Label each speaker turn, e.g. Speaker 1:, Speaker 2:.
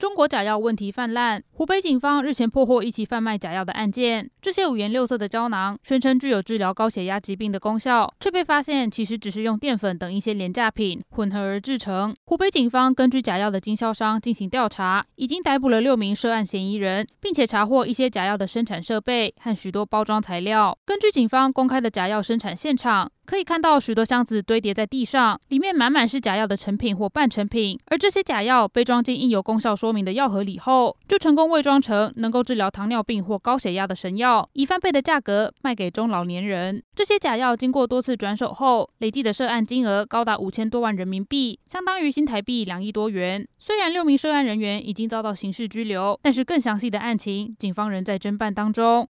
Speaker 1: 中国假药问题泛滥，湖北警方日前破获一起贩卖假药的案件。这些五颜六色的胶囊宣称具有治疗高血压疾病的功效，却被发现其实只是用淀粉等一些廉价品混合而制成。湖北警方根据假药的经销商进行调查，已经逮捕了六名涉案嫌疑人，并且查获一些假药的生产设备和许多包装材料。根据警方公开的假药生产现场，可以看到许多箱子堆叠在地上，里面满满是假药的成品或半成品。而这些假药被装进印有功效说明的药盒里后，就成功伪装成能够治疗糖尿病或高血压的神药，以翻倍的价格卖给中老年人。这些假药经过多次转手后，累计的涉案金额高达五千多万人民币，相当于新台币两亿多元。虽然六名涉案人员已经遭到刑事拘留，但是更详细的案情，警方仍在侦办当中。